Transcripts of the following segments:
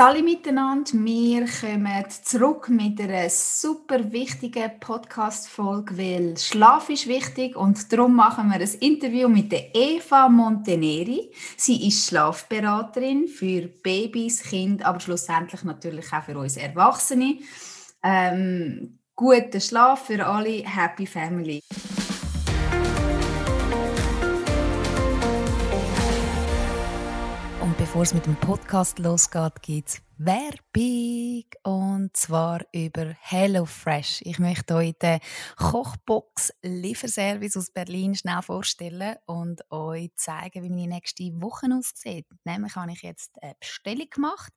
Hallo miteinander, wir kommen zurück mit einer super wichtigen Podcast-Folge, weil Schlaf ist wichtig und darum machen wir ein Interview mit Eva Monteneri. Sie ist Schlafberaterin für Babys, Kinder, aber schlussendlich natürlich auch für uns Erwachsene. Ähm, guten Schlaf für alle, Happy Family. Bevor es mit dem Podcast losgeht, gibt es Werbung und zwar über HelloFresh. Ich möchte euch den Kochbox Lieferservice aus Berlin schnell vorstellen und euch zeigen, wie meine nächste Woche aussieht. Nämlich habe ich jetzt eine Bestellung gemacht.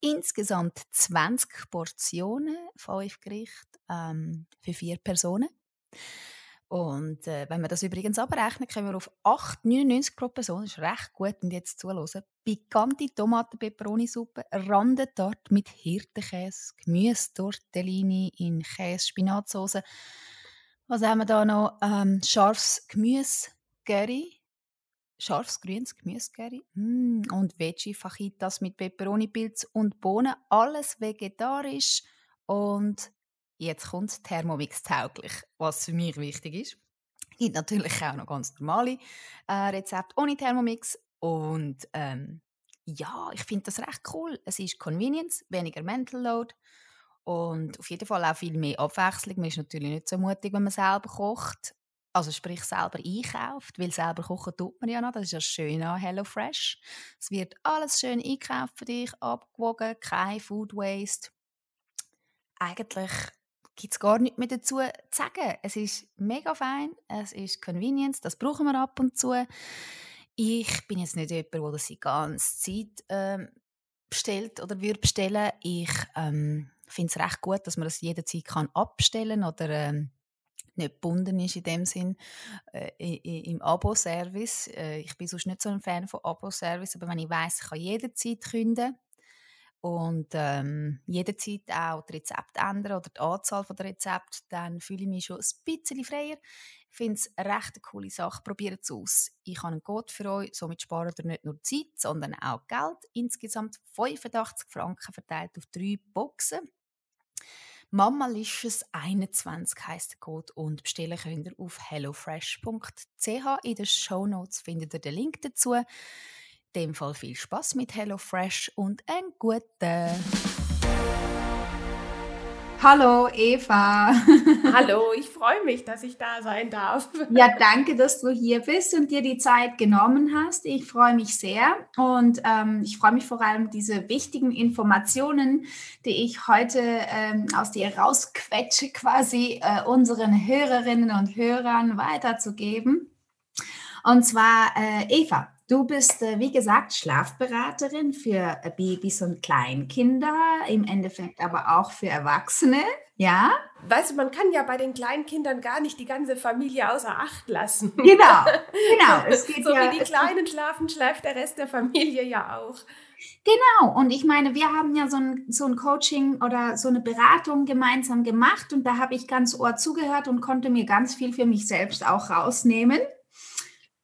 Insgesamt 20 Portionen, 5 Gerichte ähm, für vier Personen. Und äh, wenn wir das übrigens abrechnen, kommen wir auf 8,99 pro Person. Das ist recht gut. Und jetzt zuhören. Pikante Tomaten-Peperoni-Suppe, Randentart mit Hirtenkäse, Gemüse-Tortellini in Käse-Spinatsauce. Was haben wir da noch? Ähm, scharfes Gemüse, Curry, scharfes grünes Gemüse, Curry. Mm, und Veggie-Fajitas mit Peperoni-Pilz und Bohnen. Alles vegetarisch und Jetzt kommt Thermomix tauglich, was für mich wichtig ist. Es gibt natürlich auch noch ganz normale äh, Rezepte ohne Thermomix. Und ähm, ja, ich finde das recht cool. Es ist Convenience, weniger Mental Load und auf jeden Fall auch viel mehr Abwechslung. Man ist natürlich nicht so mutig, wenn man selber kocht. Also sprich selber einkauft, weil selber kochen tut man ja noch. Das ist ja schön an HelloFresh. Es wird alles schön einkauft für dich, abgewogen, kein Food Waste. Eigentlich gibt es gar nichts mehr dazu zu sagen. Es ist mega fein, es ist Convenience, das brauchen wir ab und zu. Ich bin jetzt nicht jemand, der das die ganze Zeit ähm, bestellt oder würde bestellen. Ich ähm, finde es recht gut, dass man das jederzeit kann abstellen oder ähm, nicht gebunden ist in dem Sinn äh, im Abo-Service. Äh, ich bin sonst nicht so ein Fan von Abo-Service, aber wenn ich weiß, ich kann jederzeit künden und ähm, jederzeit auch das Rezept ändern oder die Anzahl der Rezepte, dann fühle ich mich schon ein bisschen freier. Ich finde es eine recht coole Sache. Probiert es aus. Ich habe einen Code für euch, somit spart ihr nicht nur Zeit, sondern auch Geld. Insgesamt 85 Franken verteilt auf drei Boxen. Mamalicious 21 heißt der Code und bestellen könnt ihr auf hellofresh.ch. In den Show Notes findet ihr den Link dazu. In dem Fall viel Spaß mit HelloFresh und einen guten. Hallo Eva. Hallo, ich freue mich, dass ich da sein darf. Ja, danke, dass du hier bist und dir die Zeit genommen hast. Ich freue mich sehr und ähm, ich freue mich vor allem, diese wichtigen Informationen, die ich heute ähm, aus dir rausquetsche, quasi äh, unseren Hörerinnen und Hörern weiterzugeben. Und zwar, äh, Eva, Du bist, äh, wie gesagt, Schlafberaterin für äh, Babys und Kleinkinder, im Endeffekt aber auch für Erwachsene, ja? Weißt du, man kann ja bei den Kleinkindern gar nicht die ganze Familie außer Acht lassen. Genau, genau. Es geht so ja, wie die Kleinen schlafen, schläft der Rest der Familie ja auch. Genau, und ich meine, wir haben ja so ein, so ein Coaching oder so eine Beratung gemeinsam gemacht und da habe ich ganz ohr zugehört und konnte mir ganz viel für mich selbst auch rausnehmen.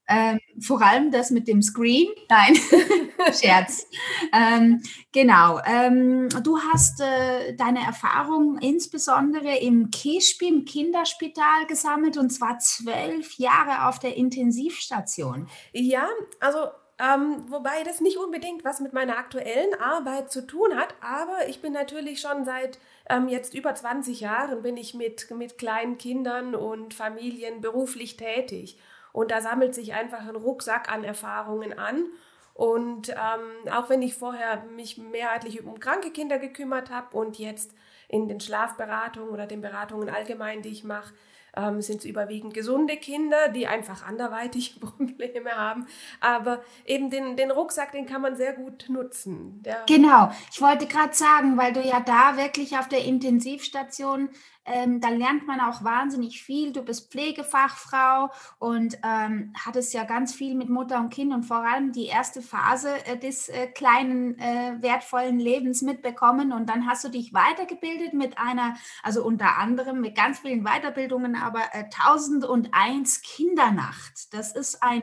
Ähm, vor allem das mit dem Screen. Nein, Scherz. Ähm, genau. Ähm, du hast äh, deine Erfahrung insbesondere im KISPI, im Kinderspital gesammelt und zwar zwölf Jahre auf der Intensivstation. Ja, also ähm, wobei das nicht unbedingt was mit meiner aktuellen Arbeit zu tun hat, aber ich bin natürlich schon seit ähm, jetzt über 20 Jahren bin ich mit, mit kleinen Kindern und Familien beruflich tätig. Und da sammelt sich einfach ein Rucksack an Erfahrungen an. Und ähm, auch wenn ich vorher mich mehrheitlich um kranke Kinder gekümmert habe und jetzt in den Schlafberatungen oder den Beratungen allgemein, die ich mache, ähm, sind es überwiegend gesunde Kinder, die einfach anderweitig Probleme haben. Aber eben den, den Rucksack, den kann man sehr gut nutzen. Der genau, ich wollte gerade sagen, weil du ja da wirklich auf der Intensivstation ähm, da lernt man auch wahnsinnig viel. Du bist Pflegefachfrau und ähm, hattest ja ganz viel mit Mutter und Kind und vor allem die erste Phase äh, des äh, kleinen, äh, wertvollen Lebens mitbekommen. Und dann hast du dich weitergebildet mit einer, also unter anderem mit ganz vielen Weiterbildungen, aber äh, 1001 Kindernacht. Das ist eine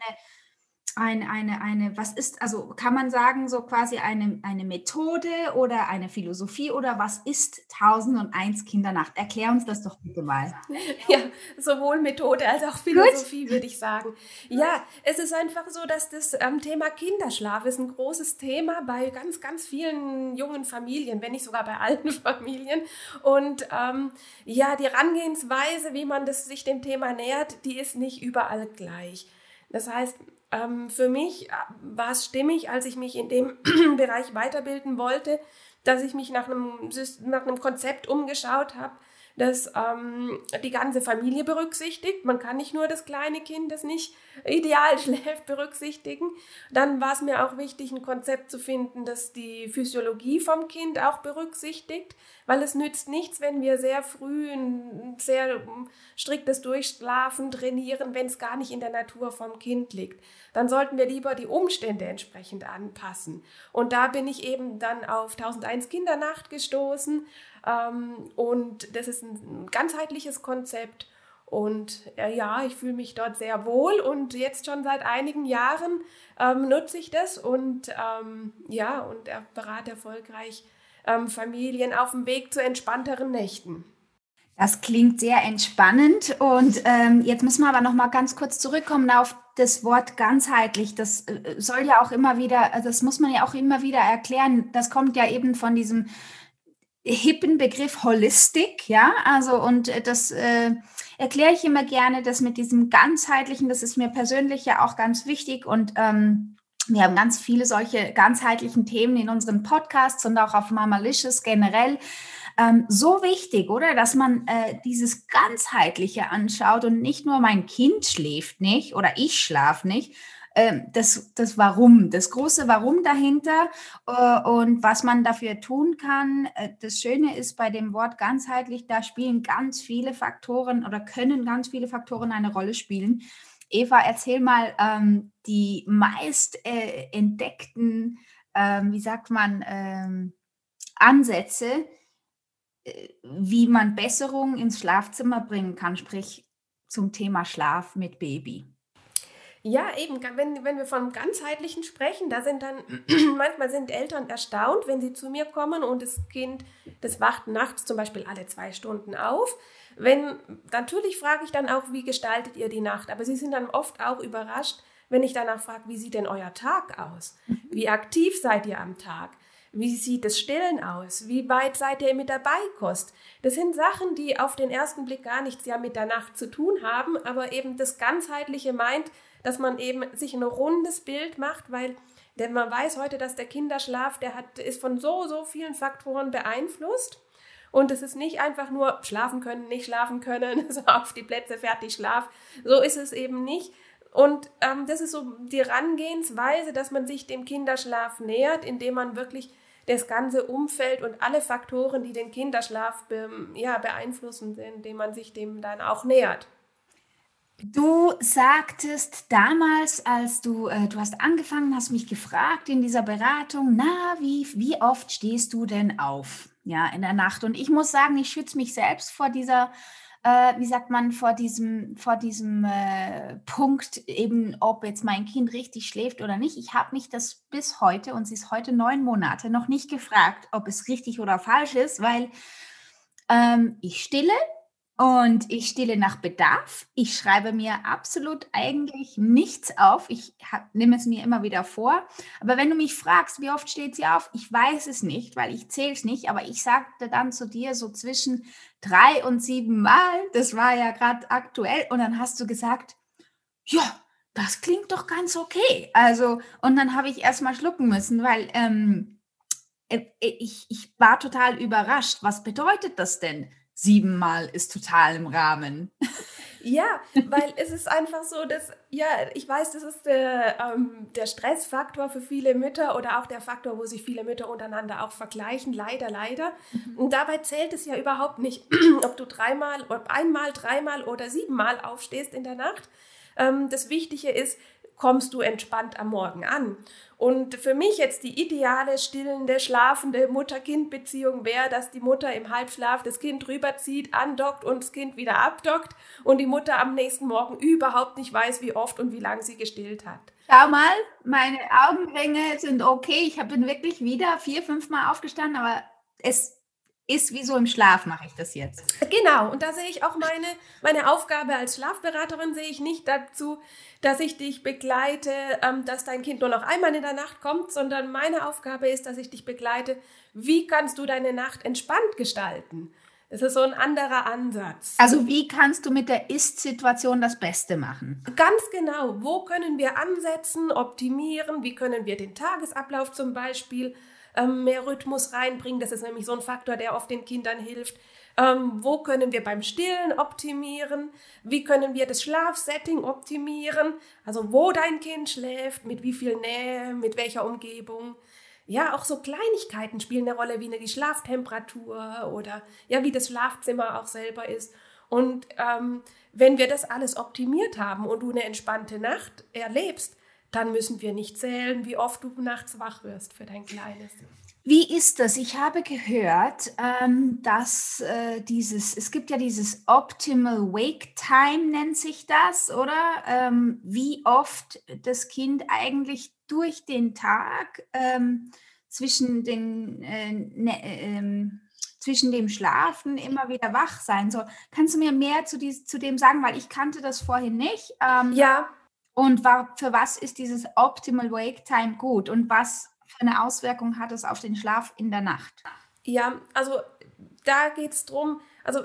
eine, eine, eine, was ist, also kann man sagen, so quasi eine, eine Methode oder eine Philosophie oder was ist 1001 Kindernacht? Erklär uns das doch bitte mal. Ja, sowohl Methode als auch Philosophie, würde ich sagen. Ja, es ist einfach so, dass das ähm, Thema Kinderschlaf ist ein großes Thema bei ganz, ganz vielen jungen Familien, wenn nicht sogar bei allen Familien. Und ähm, ja, die Herangehensweise, wie man das, sich dem Thema nähert, die ist nicht überall gleich. Das heißt, ähm, für mich äh, war es stimmig, als ich mich in dem Bereich weiterbilden wollte, dass ich mich nach einem, nach einem Konzept umgeschaut habe, das ähm, die ganze Familie berücksichtigt. Man kann nicht nur das kleine Kind, das nicht ideal schläft, berücksichtigen. Dann war es mir auch wichtig, ein Konzept zu finden, das die Physiologie vom Kind auch berücksichtigt, weil es nützt nichts, wenn wir sehr früh ein sehr striktes Durchschlafen trainieren, wenn es gar nicht in der Natur vom Kind liegt. Dann sollten wir lieber die Umstände entsprechend anpassen. Und da bin ich eben dann auf 1001 Kindernacht gestoßen, ähm, und das ist ein ganzheitliches Konzept. Und äh, ja, ich fühle mich dort sehr wohl und jetzt schon seit einigen Jahren ähm, nutze ich das und ähm, ja, und berate erfolgreich ähm, Familien auf dem Weg zu entspannteren Nächten. Das klingt sehr entspannend und ähm, jetzt müssen wir aber noch mal ganz kurz zurückkommen auf das Wort ganzheitlich. Das äh, soll ja auch immer wieder, das muss man ja auch immer wieder erklären. Das kommt ja eben von diesem hippen Begriff Holistik, ja, also und äh, das äh, erkläre ich immer gerne, das mit diesem ganzheitlichen, das ist mir persönlich ja auch ganz wichtig und ähm, wir haben ganz viele solche ganzheitlichen Themen in unseren Podcasts und auch auf Mamalicious generell. Ähm, so wichtig, oder? Dass man äh, dieses Ganzheitliche anschaut und nicht nur mein Kind schläft nicht oder ich schlafe nicht, ähm, das, das Warum, das große Warum dahinter äh, und was man dafür tun kann. Äh, das Schöne ist bei dem Wort ganzheitlich, da spielen ganz viele Faktoren oder können ganz viele Faktoren eine Rolle spielen. Eva, erzähl mal ähm, die meist äh, entdeckten, ähm, wie sagt man, ähm, Ansätze, äh, wie man Besserung ins Schlafzimmer bringen kann, sprich zum Thema Schlaf mit Baby. Ja, eben, wenn, wenn wir vom Ganzheitlichen sprechen, da sind dann, manchmal sind Eltern erstaunt, wenn sie zu mir kommen und das Kind, das wacht nachts zum Beispiel alle zwei Stunden auf. Wenn, natürlich frage ich dann auch, wie gestaltet ihr die Nacht? Aber sie sind dann oft auch überrascht, wenn ich danach frage, wie sieht denn euer Tag aus? Mhm. Wie aktiv seid ihr am Tag? Wie sieht das Stillen aus? Wie weit seid ihr mit der Beikost? Das sind Sachen, die auf den ersten Blick gar nichts ja mit der Nacht zu tun haben, aber eben das Ganzheitliche meint, dass man eben sich ein rundes Bild macht, weil denn man weiß heute, dass der Kinderschlaf, der hat, ist von so, so vielen Faktoren beeinflusst. Und es ist nicht einfach nur schlafen können, nicht schlafen können, so auf die Plätze, fertig, schlaf. So ist es eben nicht. Und ähm, das ist so die Herangehensweise, dass man sich dem Kinderschlaf nähert, indem man wirklich das ganze Umfeld und alle Faktoren, die den Kinderschlaf be ja, beeinflussen, indem man sich dem dann auch nähert. Du sagtest damals, als du, äh, du hast angefangen, hast mich gefragt in dieser Beratung, na, wie, wie oft stehst du denn auf, ja, in der Nacht? Und ich muss sagen, ich schütze mich selbst vor dieser, äh, wie sagt man, vor diesem, vor diesem äh, Punkt eben, ob jetzt mein Kind richtig schläft oder nicht. Ich habe mich das bis heute, und sie ist heute neun Monate, noch nicht gefragt, ob es richtig oder falsch ist, weil ähm, ich stille und ich stille nach Bedarf. Ich schreibe mir absolut eigentlich nichts auf. Ich hab, nehme es mir immer wieder vor. Aber wenn du mich fragst, wie oft steht sie auf, ich weiß es nicht, weil ich zähle es nicht. Aber ich sagte dann zu dir so zwischen drei und sieben Mal. Das war ja gerade aktuell. Und dann hast du gesagt, ja, das klingt doch ganz okay. Also, und dann habe ich erst mal schlucken müssen, weil ähm, äh, ich, ich war total überrascht. Was bedeutet das denn? Siebenmal ist total im Rahmen. Ja, weil es ist einfach so, dass, ja, ich weiß, das ist der, ähm, der Stressfaktor für viele Mütter oder auch der Faktor, wo sich viele Mütter untereinander auch vergleichen, leider, leider. Mhm. Und dabei zählt es ja überhaupt nicht, ob du dreimal, ob einmal, dreimal oder siebenmal aufstehst in der Nacht. Ähm, das Wichtige ist, kommst du entspannt am Morgen an. Und für mich jetzt die ideale, stillende, schlafende Mutter-Kind-Beziehung wäre, dass die Mutter im Halbschlaf das Kind rüberzieht, andockt und das Kind wieder abdockt und die Mutter am nächsten Morgen überhaupt nicht weiß, wie oft und wie lange sie gestillt hat. Schau mal, meine Augenringe sind okay. Ich bin wirklich wieder vier, fünf Mal aufgestanden, aber es ist wie so im Schlaf mache ich das jetzt. Genau, und da sehe ich auch meine, meine Aufgabe als Schlafberaterin, sehe ich nicht dazu, dass ich dich begleite, ähm, dass dein Kind nur noch einmal in der Nacht kommt, sondern meine Aufgabe ist, dass ich dich begleite, wie kannst du deine Nacht entspannt gestalten. Das ist so ein anderer Ansatz. Also wie kannst du mit der Ist-Situation das Beste machen? Ganz genau. Wo können wir ansetzen, optimieren? Wie können wir den Tagesablauf zum Beispiel ähm, mehr Rhythmus reinbringen. Das ist nämlich so ein Faktor, der oft den Kindern hilft. Ähm, wo können wir beim Stillen optimieren? Wie können wir das Schlafsetting optimieren? Also wo dein Kind schläft, mit wie viel Nähe, mit welcher Umgebung. Ja, auch so Kleinigkeiten spielen eine Rolle, wie eine Schlaftemperatur oder ja, wie das Schlafzimmer auch selber ist. Und ähm, wenn wir das alles optimiert haben und du eine entspannte Nacht erlebst, dann müssen wir nicht zählen, wie oft du nachts wach wirst für dein Kleines. Wie ist das? Ich habe gehört, ähm, dass äh, dieses, es gibt ja dieses Optimal Wake Time, nennt sich das, oder? Ähm, wie oft das Kind eigentlich durch den Tag ähm, zwischen den äh, ne, ähm, zwischen dem Schlafen immer wieder wach sein soll. Kannst du mir mehr zu, dies, zu dem sagen, weil ich kannte das vorhin nicht? Ähm, ja, und war, für was ist dieses Optimal Wake Time gut und was für eine Auswirkung hat es auf den Schlaf in der Nacht? Ja, also da geht es darum, also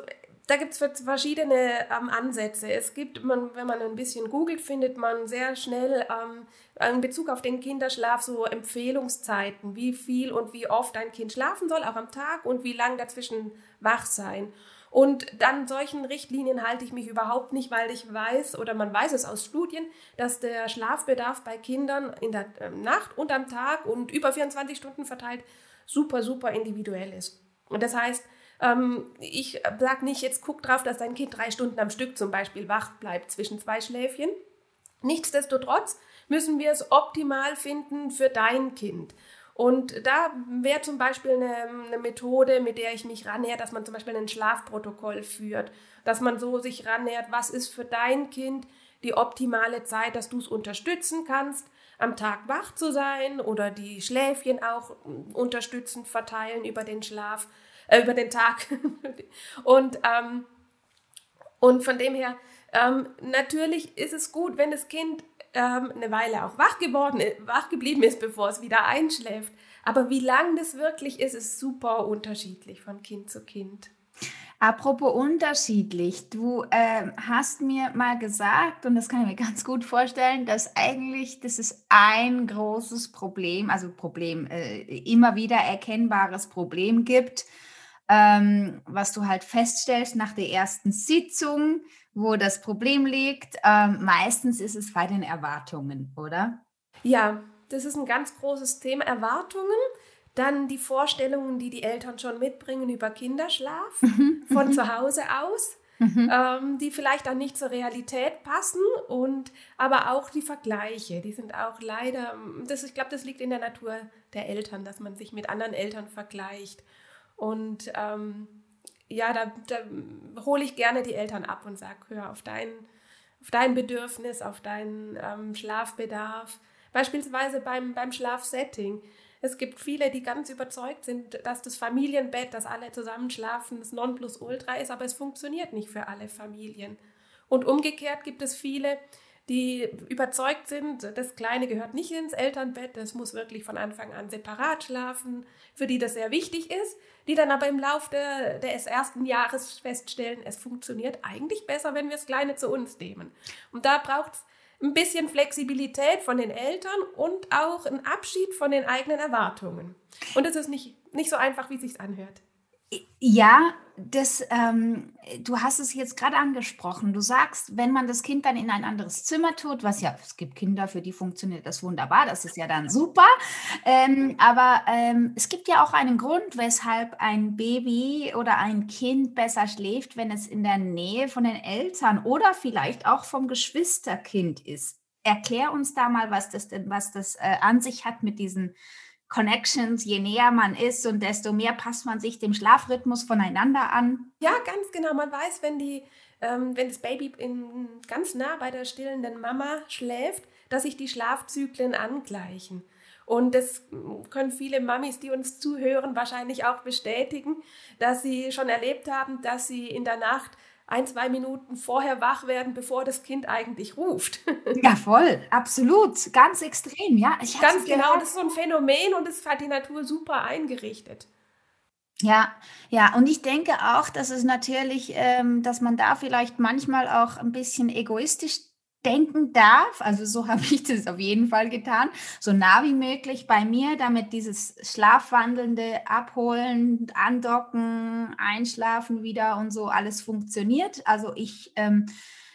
da gibt es verschiedene ähm, Ansätze. Es gibt, man, wenn man ein bisschen googelt, findet man sehr schnell ähm, in Bezug auf den Kinderschlaf so Empfehlungszeiten, wie viel und wie oft ein Kind schlafen soll, auch am Tag und wie lang dazwischen wach sein. Und dann solchen Richtlinien halte ich mich überhaupt nicht, weil ich weiß oder man weiß es aus Studien, dass der Schlafbedarf bei Kindern in der ähm, Nacht und am Tag und über 24 Stunden verteilt super, super individuell ist. Und das heißt, ähm, ich sage nicht, jetzt guck drauf, dass dein Kind drei Stunden am Stück zum Beispiel wach bleibt zwischen zwei Schläfchen. Nichtsdestotrotz müssen wir es optimal finden für dein Kind. Und da wäre zum Beispiel eine, eine, Methode, mit der ich mich rannähe, dass man zum Beispiel ein Schlafprotokoll führt, dass man so sich rannähert, was ist für dein Kind die optimale Zeit, dass du es unterstützen kannst, am Tag wach zu sein oder die Schläfchen auch unterstützend verteilen über den Schlaf, äh, über den Tag. und, ähm, und von dem her, ähm, natürlich ist es gut, wenn das Kind ähm, eine Weile auch wach geworden, wach geblieben ist, bevor es wieder einschläft. Aber wie lang das wirklich ist, ist super unterschiedlich von Kind zu Kind. Apropos unterschiedlich, du äh, hast mir mal gesagt, und das kann ich mir ganz gut vorstellen, dass eigentlich das ist ein großes Problem, also Problem, äh, immer wieder erkennbares Problem gibt, ähm, was du halt feststellst nach der ersten Sitzung, wo das Problem liegt. Ähm, meistens ist es bei den Erwartungen, oder? Ja, das ist ein ganz großes Thema. Erwartungen, dann die Vorstellungen, die die Eltern schon mitbringen über Kinderschlaf mhm, von mhm. zu Hause aus. Mhm. Ähm, die vielleicht dann nicht zur Realität passen und aber auch die Vergleiche, die sind auch leider, das, ich glaube, das liegt in der Natur der Eltern, dass man sich mit anderen Eltern vergleicht. Und ähm, ja, da, da hole ich gerne die Eltern ab und sage, hör auf dein, auf dein Bedürfnis, auf deinen ähm, Schlafbedarf. Beispielsweise beim, beim Schlafsetting. Es gibt viele, die ganz überzeugt sind, dass das Familienbett, dass alle zusammen schlafen, das Nonplusultra ist, aber es funktioniert nicht für alle Familien. Und umgekehrt gibt es viele, die überzeugt sind, das Kleine gehört nicht ins Elternbett, das muss wirklich von Anfang an separat schlafen, für die das sehr wichtig ist, die dann aber im Laufe des ersten Jahres feststellen, es funktioniert eigentlich besser, wenn wir das Kleine zu uns nehmen. Und da braucht es ein bisschen Flexibilität von den Eltern und auch ein Abschied von den eigenen Erwartungen. Und es ist nicht, nicht so einfach, wie es sich anhört. Ja, das, ähm, du hast es jetzt gerade angesprochen. Du sagst, wenn man das Kind dann in ein anderes Zimmer tut, was ja, es gibt Kinder, für die funktioniert das wunderbar, das ist ja dann super. Ähm, aber ähm, es gibt ja auch einen Grund, weshalb ein Baby oder ein Kind besser schläft, wenn es in der Nähe von den Eltern oder vielleicht auch vom Geschwisterkind ist. Erklär uns da mal, was das denn, was das äh, an sich hat mit diesen Connections, je näher man ist und desto mehr passt man sich dem Schlafrhythmus voneinander an. Ja, ganz genau. Man weiß, wenn, die, ähm, wenn das Baby in, ganz nah bei der stillenden Mama schläft, dass sich die Schlafzyklen angleichen. Und das können viele Mamis, die uns zuhören, wahrscheinlich auch bestätigen, dass sie schon erlebt haben, dass sie in der Nacht ein, zwei Minuten vorher wach werden, bevor das Kind eigentlich ruft. Ja, voll, absolut, ganz extrem, ja. Ich ganz genau, das ist so ein Phänomen und es hat die Natur super eingerichtet. Ja, ja, und ich denke auch, dass es natürlich, ähm, dass man da vielleicht manchmal auch ein bisschen egoistisch denken darf, also so habe ich das auf jeden Fall getan, so nah wie möglich bei mir, damit dieses schlafwandelnde Abholen, Andocken, Einschlafen wieder und so alles funktioniert. Also ich, ähm,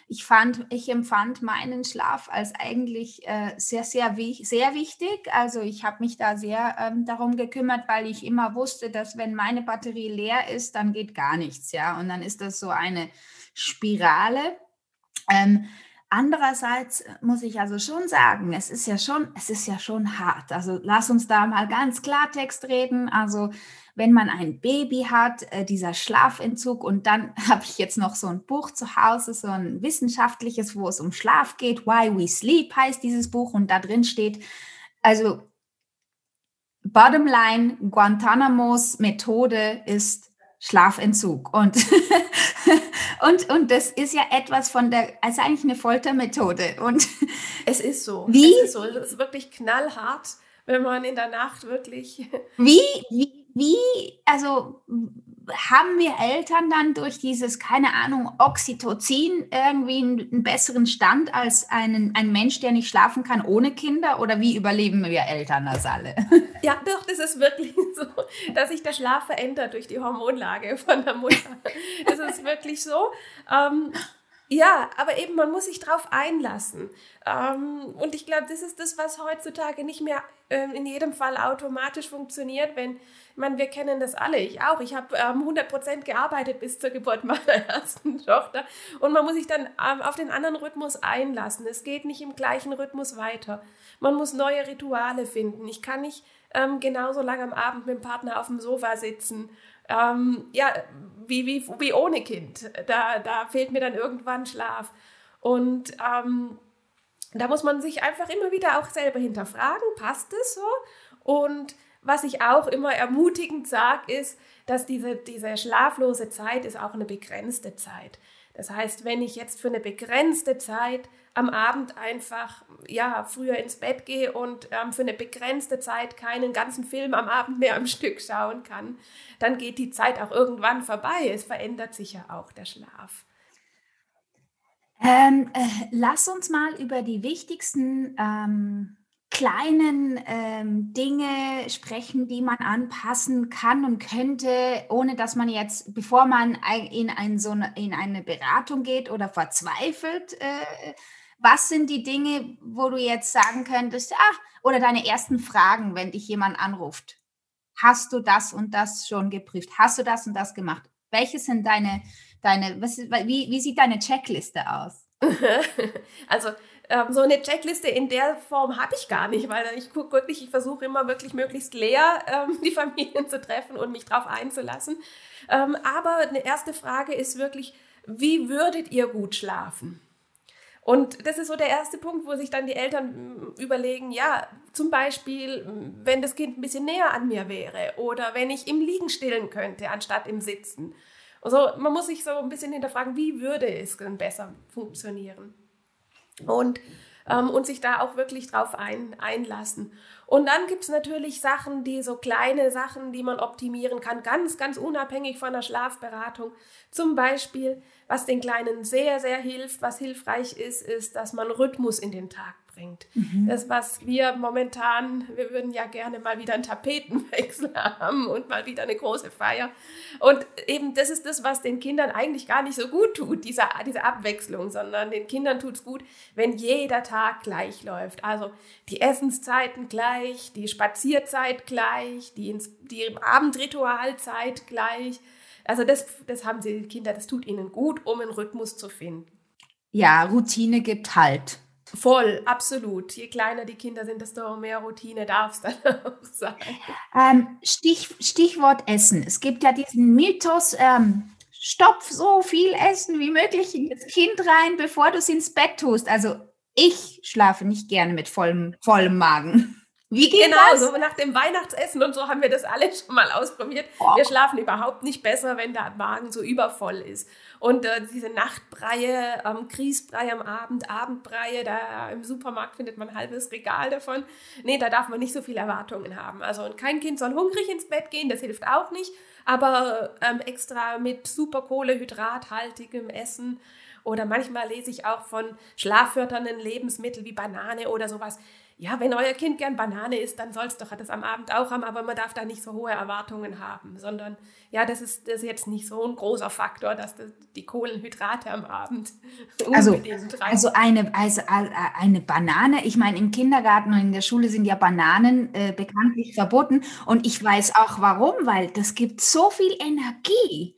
ich fand, ich empfand meinen Schlaf als eigentlich äh, sehr, sehr, sehr wichtig. Also ich habe mich da sehr ähm, darum gekümmert, weil ich immer wusste, dass wenn meine Batterie leer ist, dann geht gar nichts, ja. Und dann ist das so eine Spirale. Ähm, Andererseits äh, muss ich also schon sagen, es ist ja schon, es ist ja schon hart. Also lass uns da mal ganz Klartext reden. Also wenn man ein Baby hat, äh, dieser Schlafentzug und dann habe ich jetzt noch so ein Buch zu Hause, so ein wissenschaftliches, wo es um Schlaf geht. Why We Sleep heißt dieses Buch und da drin steht, also Bottom line, Guantanamos Methode ist Schlafentzug. Und, und, und das ist ja etwas von der, also eigentlich eine Foltermethode. Und es ist so. Wie? Es ist so. Es ist wirklich knallhart, wenn man in der Nacht wirklich. Wie, wie, wie, also haben wir Eltern dann durch dieses, keine Ahnung, Oxytocin irgendwie einen, besseren Stand als einen, ein Mensch, der nicht schlafen kann ohne Kinder? Oder wie überleben wir Eltern das alle? Ja, doch, das ist wirklich so, dass sich der Schlaf verändert durch die Hormonlage von der Mutter. Das ist wirklich so. Ähm, ja, aber eben, man muss sich darauf einlassen. Ähm, und ich glaube, das ist das, was heutzutage nicht mehr ähm, in jedem Fall automatisch funktioniert, wenn, ich meine, wir kennen das alle, ich auch. Ich habe ähm, 100% gearbeitet bis zur Geburt meiner ersten Tochter. Und man muss sich dann ähm, auf den anderen Rhythmus einlassen. Es geht nicht im gleichen Rhythmus weiter. Man muss neue Rituale finden. Ich kann nicht ähm, genauso lange am Abend mit dem Partner auf dem Sofa sitzen ähm, ja, wie, wie, wie ohne Kind. Da, da fehlt mir dann irgendwann Schlaf. Und ähm, da muss man sich einfach immer wieder auch selber hinterfragen, passt es so? Und was ich auch immer ermutigend sage, ist, dass diese, diese schlaflose Zeit ist auch eine begrenzte Zeit. Das heißt, wenn ich jetzt für eine begrenzte Zeit am Abend einfach ja, früher ins Bett gehe und ähm, für eine begrenzte Zeit keinen ganzen Film am Abend mehr am Stück schauen kann, dann geht die Zeit auch irgendwann vorbei. Es verändert sich ja auch der Schlaf. Ähm, äh, lass uns mal über die wichtigsten ähm, kleinen ähm, Dinge sprechen, die man anpassen kann und könnte, ohne dass man jetzt, bevor man in, ein, so eine, in eine Beratung geht oder verzweifelt, äh, was sind die Dinge, wo du jetzt sagen könntest, ah, oder deine ersten Fragen, wenn dich jemand anruft? Hast du das und das schon geprüft? Hast du das und das gemacht? Welche sind deine, deine was, wie, wie sieht deine Checkliste aus? also ähm, so eine Checkliste in der Form habe ich gar nicht, weil ich gucke wirklich, ich versuche immer wirklich möglichst leer ähm, die Familien zu treffen und mich darauf einzulassen. Ähm, aber eine erste Frage ist wirklich, wie würdet ihr gut schlafen? Und das ist so der erste Punkt, wo sich dann die Eltern mm, überlegen, ja, zum Beispiel, mm, wenn das Kind ein bisschen näher an mir wäre oder wenn ich im Liegen stillen könnte, anstatt im Sitzen. Also man muss sich so ein bisschen hinterfragen, wie würde es denn besser funktionieren? Und, ähm, und sich da auch wirklich drauf ein, einlassen. Und dann gibt es natürlich Sachen, die so kleine Sachen, die man optimieren kann, ganz, ganz unabhängig von der Schlafberatung. Zum Beispiel, was den Kleinen sehr, sehr hilft, was hilfreich ist, ist, dass man Rhythmus in den Tag bringt. Mhm. Das, was wir momentan, wir würden ja gerne mal wieder einen Tapetenwechsel haben und mal wieder eine große Feier. Und eben das ist das, was den Kindern eigentlich gar nicht so gut tut, diese, diese Abwechslung, sondern den Kindern tut es gut, wenn jeder Tag gleich läuft. Also die Essenszeiten gleich, die Spazierzeit gleich, die, die Abendritualzeit gleich. Also das, das haben die Kinder, das tut ihnen gut, um einen Rhythmus zu finden. Ja, Routine gibt Halt. Voll, absolut. Je kleiner die Kinder sind, desto mehr Routine darf es dann auch sein. Ähm, Stich, Stichwort Essen. Es gibt ja diesen Mythos, ähm, stopf so viel Essen wie möglich in das Kind rein, bevor du es ins Bett tust. Also Ich schlafe nicht gerne mit vollem, vollem Magen. Wie geht genau, das? so nach dem Weihnachtsessen und so haben wir das alle schon mal ausprobiert. Oh. Wir schlafen überhaupt nicht besser, wenn der Magen so übervoll ist. Und äh, diese Nachtbreie, ähm, Grießbrei am Abend, Abendbreie, da im Supermarkt findet man ein halbes Regal davon. Nee, da darf man nicht so viele Erwartungen haben. Also und kein Kind soll hungrig ins Bett gehen, das hilft auch nicht. Aber ähm, extra mit super Kohlehydrathaltigem Essen oder manchmal lese ich auch von schlaffördernden Lebensmitteln wie Banane oder sowas ja, wenn euer Kind gern Banane isst, dann soll es doch das am Abend auch haben, aber man darf da nicht so hohe Erwartungen haben, sondern ja, das ist, das ist jetzt nicht so ein großer Faktor, dass das, die Kohlenhydrate am Abend also, also eine, also eine Banane, ich meine, im Kindergarten und in der Schule sind ja Bananen äh, bekanntlich verboten und ich weiß auch warum, weil das gibt so viel Energie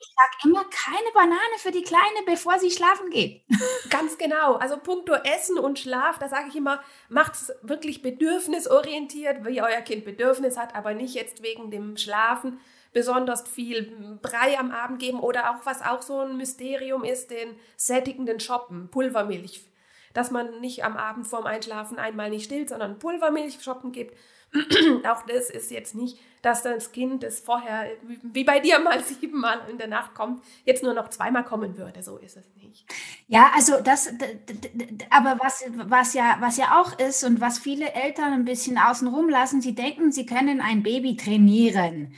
ich sage immer keine Banane für die Kleine, bevor sie schlafen geht. Ganz genau. Also puncto Essen und Schlaf, da sage ich immer, macht es wirklich bedürfnisorientiert, wie euer Kind Bedürfnis hat, aber nicht jetzt wegen dem Schlafen besonders viel Brei am Abend geben oder auch, was auch so ein Mysterium ist, den sättigenden Shoppen, Pulvermilch. Dass man nicht am Abend vorm Einschlafen einmal nicht stillt, sondern Pulvermilch shoppen gibt auch das ist jetzt nicht, dass das Kind, das vorher, wie bei dir mal siebenmal in der Nacht kommt, jetzt nur noch zweimal kommen würde. So ist es nicht. Ja, also das, aber was, was, ja, was ja auch ist und was viele Eltern ein bisschen außenrum lassen, sie denken, sie können ein Baby trainieren.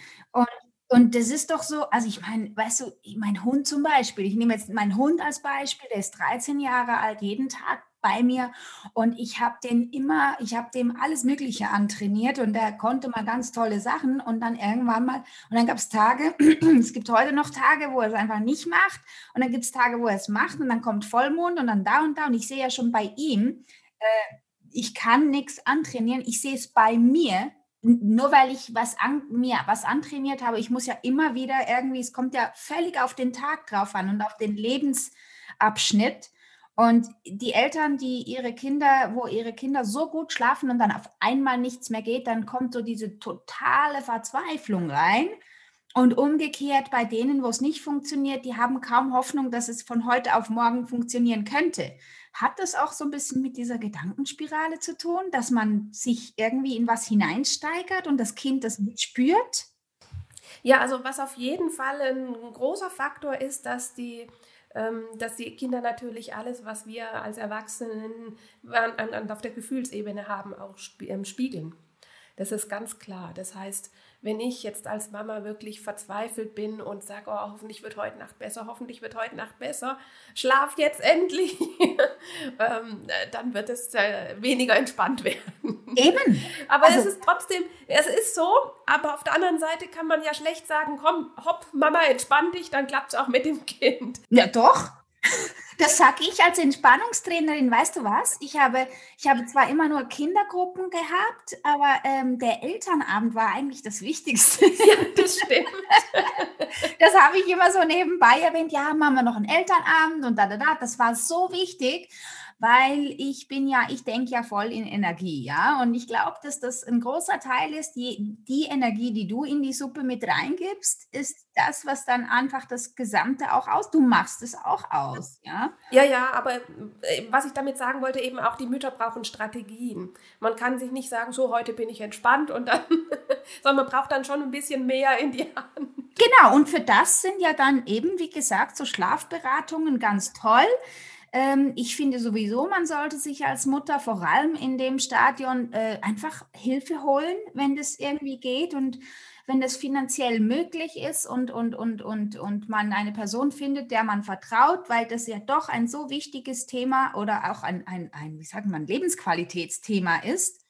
Und das ist doch so, also ich meine, weißt du, mein Hund zum Beispiel, ich nehme jetzt meinen Hund als Beispiel, der ist 13 Jahre alt, jeden Tag bei mir. Und ich habe den immer, ich habe dem alles Mögliche antrainiert und der konnte mal ganz tolle Sachen. Und dann irgendwann mal, und dann gab es Tage, es gibt heute noch Tage, wo er es einfach nicht macht. Und dann gibt es Tage, wo er es macht und dann kommt Vollmond und dann da und da. Und ich sehe ja schon bei ihm, äh, ich kann nichts antrainieren, ich sehe es bei mir, nur weil ich was an, mir was antrainiert habe, ich muss ja immer wieder irgendwie, es kommt ja völlig auf den Tag drauf an und auf den Lebensabschnitt. Und die Eltern, die ihre Kinder, wo ihre Kinder so gut schlafen und dann auf einmal nichts mehr geht, dann kommt so diese totale Verzweiflung rein. Und umgekehrt bei denen, wo es nicht funktioniert, die haben kaum Hoffnung, dass es von heute auf morgen funktionieren könnte. Hat das auch so ein bisschen mit dieser Gedankenspirale zu tun, dass man sich irgendwie in was hineinsteigert und das Kind das mitspürt? Ja, also was auf jeden Fall ein großer Faktor ist, dass die ähm, dass die Kinder natürlich alles, was wir als Erwachsenen an, an, auf der Gefühlsebene haben, auch ähm, spiegeln. Das ist ganz klar. Das heißt, wenn ich jetzt als Mama wirklich verzweifelt bin und sage, oh, hoffentlich wird heute Nacht besser, hoffentlich wird heute Nacht besser, schlaf jetzt endlich, ähm, dann wird es äh, weniger entspannt werden. Eben. Aber also, es ist trotzdem, es ist so, aber auf der anderen Seite kann man ja schlecht sagen, komm, hopp, Mama, entspann dich, dann klappt es auch mit dem Kind. Ja, doch. Das sage ich als Entspannungstrainerin, weißt du was? Ich habe, ich habe zwar immer nur Kindergruppen gehabt, aber ähm, der Elternabend war eigentlich das Wichtigste. Ja, das stimmt. Das habe ich immer so nebenbei erwähnt. Ja, haben wir noch einen Elternabend und da, da, da. Das war so wichtig weil ich bin ja, ich denke ja voll in Energie, ja. Und ich glaube, dass das ein großer Teil ist, die, die Energie, die du in die Suppe mit reingibst, ist das, was dann einfach das Gesamte auch aus. Du machst es auch aus, ja. Ja, ja, aber äh, was ich damit sagen wollte, eben auch die Mütter brauchen Strategien. Man kann sich nicht sagen, so heute bin ich entspannt und dann, sondern man braucht dann schon ein bisschen mehr in die Hand. Genau, und für das sind ja dann eben, wie gesagt, so Schlafberatungen ganz toll. Ähm, ich finde sowieso, man sollte sich als Mutter vor allem in dem Stadion äh, einfach Hilfe holen, wenn das irgendwie geht und wenn das finanziell möglich ist und, und, und, und, und man eine Person findet, der man vertraut, weil das ja doch ein so wichtiges Thema oder auch ein, ein, ein wie sagt man, Lebensqualitätsthema ist.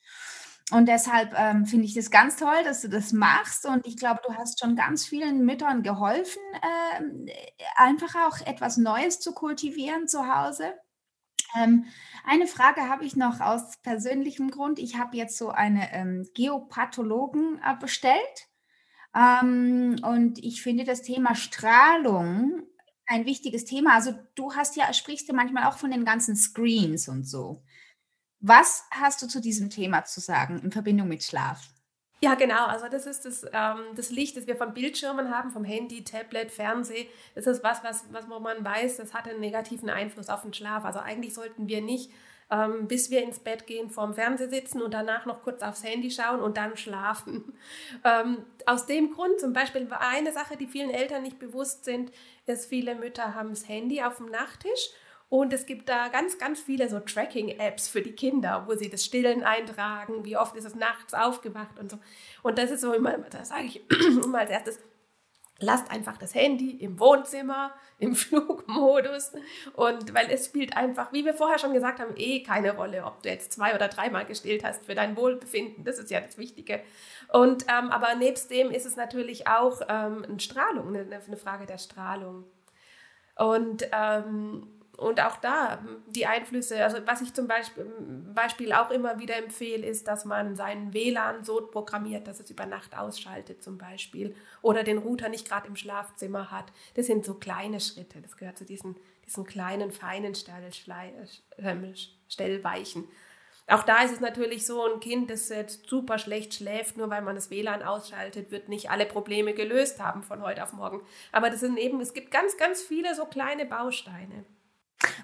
Und deshalb ähm, finde ich das ganz toll, dass du das machst. Und ich glaube, du hast schon ganz vielen Müttern geholfen, äh, einfach auch etwas Neues zu kultivieren zu Hause. Ähm, eine Frage habe ich noch aus persönlichem Grund. Ich habe jetzt so eine ähm, Geopathologen äh, bestellt. Ähm, und ich finde das Thema Strahlung ein wichtiges Thema. Also du hast ja, sprichst ja manchmal auch von den ganzen Screens und so. Was hast du zu diesem Thema zu sagen in Verbindung mit Schlaf? Ja, genau. Also das ist das, ähm, das Licht, das wir von Bildschirmen haben, vom Handy, Tablet, Fernseh. Das ist was, was, was man weiß, das hat einen negativen Einfluss auf den Schlaf. Also eigentlich sollten wir nicht ähm, bis wir ins Bett gehen, vorm Fernseher sitzen und danach noch kurz aufs Handy schauen und dann schlafen. Ähm, aus dem Grund zum Beispiel eine Sache, die vielen Eltern nicht bewusst sind, ist, viele Mütter haben das Handy auf dem Nachttisch und es gibt da ganz, ganz viele so Tracking-Apps für die Kinder, wo sie das Stillen eintragen, wie oft ist es nachts aufgewacht und so. Und das ist so immer, da sage ich immer als erstes, lasst einfach das Handy im Wohnzimmer, im Flugmodus. Und weil es spielt einfach, wie wir vorher schon gesagt haben, eh keine Rolle, ob du jetzt zwei oder dreimal gestillt hast für dein Wohlbefinden. Das ist ja das Wichtige. Und ähm, aber nebst dem ist es natürlich auch ähm, eine Strahlung, eine, eine, Frage der Strahlung. Und ähm, und auch da die Einflüsse, also was ich zum Beispiel, Beispiel auch immer wieder empfehle, ist, dass man seinen WLAN so programmiert, dass es über Nacht ausschaltet zum Beispiel oder den Router nicht gerade im Schlafzimmer hat. Das sind so kleine Schritte, das gehört zu diesen, diesen kleinen, feinen ähm, Stellweichen. Auch da ist es natürlich so, ein Kind, das jetzt super schlecht schläft, nur weil man das WLAN ausschaltet, wird nicht alle Probleme gelöst haben von heute auf morgen. Aber das sind eben, es gibt ganz, ganz viele so kleine Bausteine.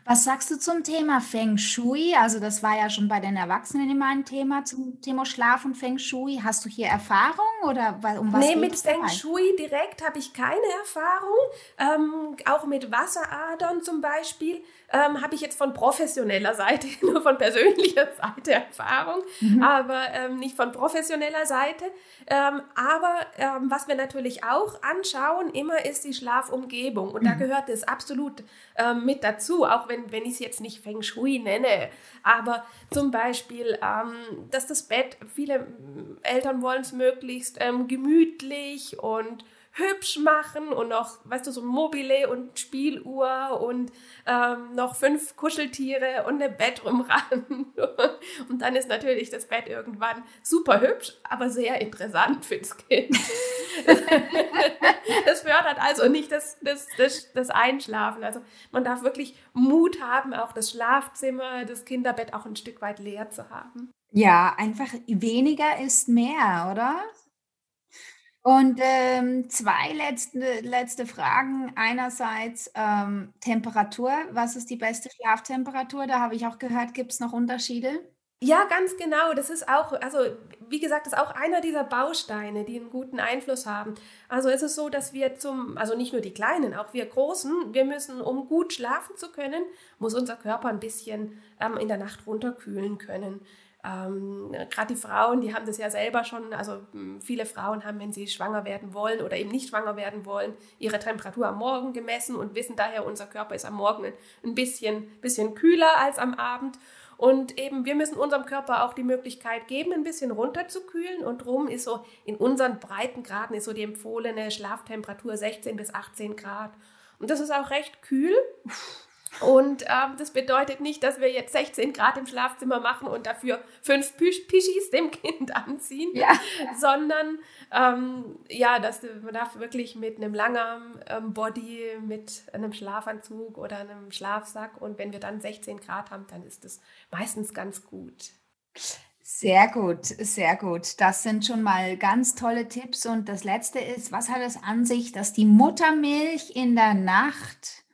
Was sagst du zum Thema Feng Shui? Also das war ja schon bei den Erwachsenen immer ein Thema zum Thema Schlaf und Feng Shui. Hast du hier Erfahrung oder um was Nee, mit Feng dabei? Shui direkt habe ich keine Erfahrung. Ähm, auch mit Wasseradern zum Beispiel ähm, habe ich jetzt von professioneller Seite, nur von persönlicher Seite Erfahrung, mhm. aber ähm, nicht von professioneller Seite. Ähm, aber ähm, was wir natürlich auch anschauen, immer ist die Schlafumgebung. Und mhm. da gehört es absolut ähm, mit dazu, auch wenn, wenn ich es jetzt nicht Feng Shui nenne. Aber zum Beispiel, ähm, dass das Bett, viele Eltern wollen es möglichst gemütlich und hübsch machen und noch, weißt du, so Mobile und Spieluhr und ähm, noch fünf Kuscheltiere und eine Bettrumrand. und dann ist natürlich das Bett irgendwann super hübsch, aber sehr interessant fürs Kind. das fördert also nicht das, das, das, das Einschlafen. Also man darf wirklich Mut haben, auch das Schlafzimmer, das Kinderbett auch ein Stück weit leer zu haben. Ja, einfach weniger ist mehr, oder? Und ähm, zwei letzte, letzte Fragen. Einerseits ähm, Temperatur. Was ist die beste Schlaftemperatur? Da habe ich auch gehört, gibt es noch Unterschiede? Ja, ganz genau. Das ist auch, also wie gesagt, das ist auch einer dieser Bausteine, die einen guten Einfluss haben. Also es ist so, dass wir zum, also nicht nur die Kleinen, auch wir Großen, wir müssen, um gut schlafen zu können, muss unser Körper ein bisschen ähm, in der Nacht runterkühlen können. Ähm, Gerade die Frauen, die haben das ja selber schon, also hm, viele Frauen haben, wenn sie schwanger werden wollen oder eben nicht schwanger werden wollen, ihre Temperatur am Morgen gemessen und wissen daher, unser Körper ist am Morgen ein bisschen, bisschen kühler als am Abend. Und eben, wir müssen unserem Körper auch die Möglichkeit geben, ein bisschen runterzukühlen. Und drum ist so in unseren Breitengraden ist so die empfohlene Schlaftemperatur 16 bis 18 Grad. Und das ist auch recht kühl. Und ähm, das bedeutet nicht, dass wir jetzt 16 Grad im Schlafzimmer machen und dafür fünf Pischis dem Kind anziehen, ja. sondern ähm, ja, dass man darf wirklich mit einem langen ähm, Body, mit einem Schlafanzug oder einem Schlafsack und wenn wir dann 16 Grad haben, dann ist das meistens ganz gut. Sehr gut, sehr gut. Das sind schon mal ganz tolle Tipps. Und das Letzte ist, was hat es an sich, dass die Muttermilch in der Nacht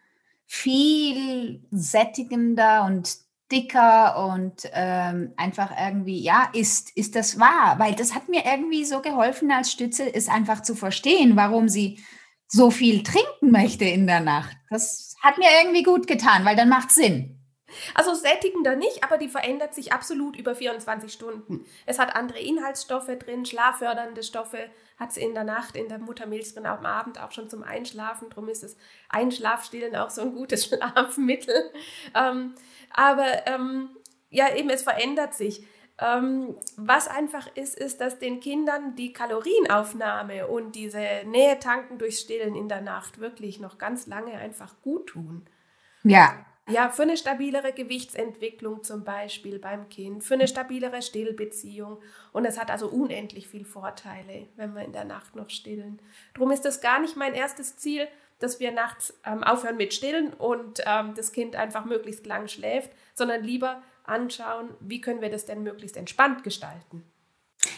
viel sättigender und dicker und ähm, einfach irgendwie, ja, ist, ist das wahr? Weil das hat mir irgendwie so geholfen als Stütze, ist einfach zu verstehen, warum sie so viel trinken möchte in der Nacht. Das hat mir irgendwie gut getan, weil dann macht Sinn. Also sättigender nicht, aber die verändert sich absolut über 24 Stunden. Es hat andere Inhaltsstoffe drin, schlaffördernde Stoffe hat es in der Nacht, in der Muttermilch drin, am Abend auch schon zum Einschlafen. Darum ist das Einschlafstillen auch so ein gutes Schlafmittel. Ähm, aber ähm, ja, eben, es verändert sich. Ähm, was einfach ist, ist, dass den Kindern die Kalorienaufnahme und diese Nähe tanken durch Stillen in der Nacht wirklich noch ganz lange einfach gut tun. Ja, ja, für eine stabilere Gewichtsentwicklung zum Beispiel beim Kind, für eine stabilere Stillbeziehung. Und es hat also unendlich viel Vorteile, wenn wir in der Nacht noch stillen. Darum ist das gar nicht mein erstes Ziel, dass wir nachts ähm, aufhören mit Stillen und ähm, das Kind einfach möglichst lang schläft, sondern lieber anschauen, wie können wir das denn möglichst entspannt gestalten.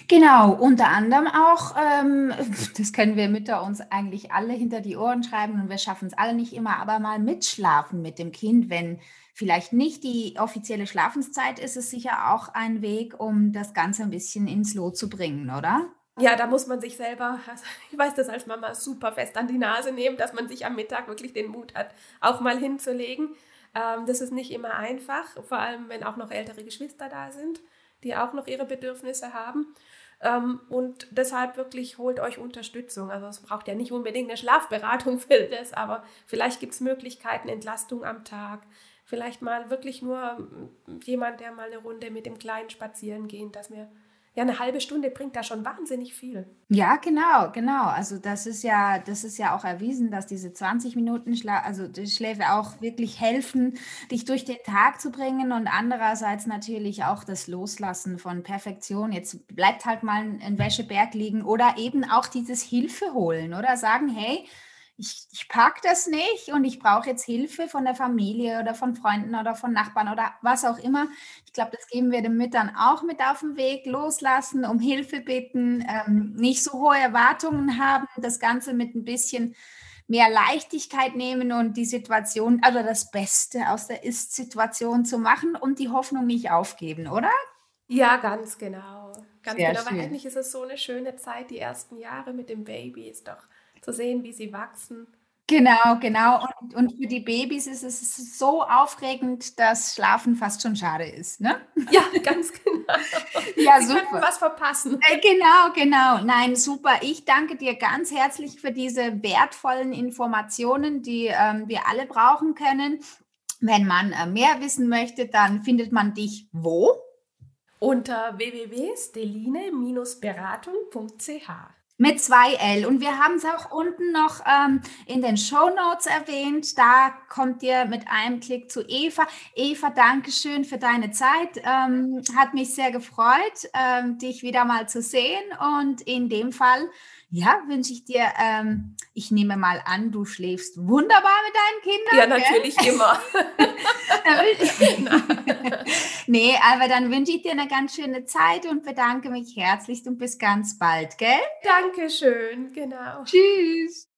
Genau, unter anderem auch, ähm, das können wir Mütter uns eigentlich alle hinter die Ohren schreiben und wir schaffen es alle nicht immer, aber mal mitschlafen mit dem Kind, wenn vielleicht nicht die offizielle Schlafenszeit ist, ist sicher auch ein Weg, um das Ganze ein bisschen ins Lot zu bringen, oder? Ja, da muss man sich selber, also ich weiß das als Mama super fest an die Nase nehmen, dass man sich am Mittag wirklich den Mut hat, auch mal hinzulegen. Ähm, das ist nicht immer einfach, vor allem wenn auch noch ältere Geschwister da sind, die auch noch ihre Bedürfnisse haben. Ähm, und deshalb wirklich holt euch Unterstützung. Also es braucht ja nicht unbedingt eine Schlafberatung für das, aber vielleicht gibt es Möglichkeiten, Entlastung am Tag. Vielleicht mal wirklich nur jemand, der mal eine Runde mit dem Kleinen spazieren gehen, dass wir ja, eine halbe Stunde bringt da schon wahnsinnig viel. Ja, genau, genau. Also das ist ja, das ist ja auch erwiesen, dass diese 20 Minuten Schlaf, also die Schläfe auch wirklich helfen, dich durch den Tag zu bringen und andererseits natürlich auch das Loslassen von Perfektion. Jetzt bleibt halt mal ein Wäscheberg liegen oder eben auch dieses Hilfe holen oder sagen, hey, ich, ich packe das nicht und ich brauche jetzt Hilfe von der Familie oder von Freunden oder von Nachbarn oder was auch immer. Ich glaube, das geben wir den Müttern auch mit auf den Weg. Loslassen, um Hilfe bitten, ähm, nicht so hohe Erwartungen haben, das Ganze mit ein bisschen mehr Leichtigkeit nehmen und die Situation, also das Beste aus der Ist-Situation zu machen und die Hoffnung nicht aufgeben, oder? Ja, ganz genau. Ganz Sehr genau, schön. weil eigentlich ist es so eine schöne Zeit, die ersten Jahre mit dem Baby ist doch zu sehen, wie sie wachsen. Genau, genau. Und, und für die Babys ist es so aufregend, dass Schlafen fast schon schade ist, ne? Ja, ganz genau. ja, sie super. was verpassen. Äh, genau, genau. Nein, super. Ich danke dir ganz herzlich für diese wertvollen Informationen, die ähm, wir alle brauchen können. Wenn man äh, mehr wissen möchte, dann findet man dich wo? Unter www.steline-beratung.ch. Mit zwei L. Und wir haben es auch unten noch ähm, in den Show Notes erwähnt. Da kommt ihr mit einem Klick zu Eva. Eva, danke schön für deine Zeit. Ähm, hat mich sehr gefreut, ähm, dich wieder mal zu sehen. Und in dem Fall ja, wünsche ich dir, ähm, ich nehme mal an, du schläfst wunderbar mit deinen Kindern. Ja, natürlich gell? immer. nee, aber dann wünsche ich dir eine ganz schöne Zeit und bedanke mich herzlichst und bis ganz bald, gell? Dankeschön, genau. Tschüss.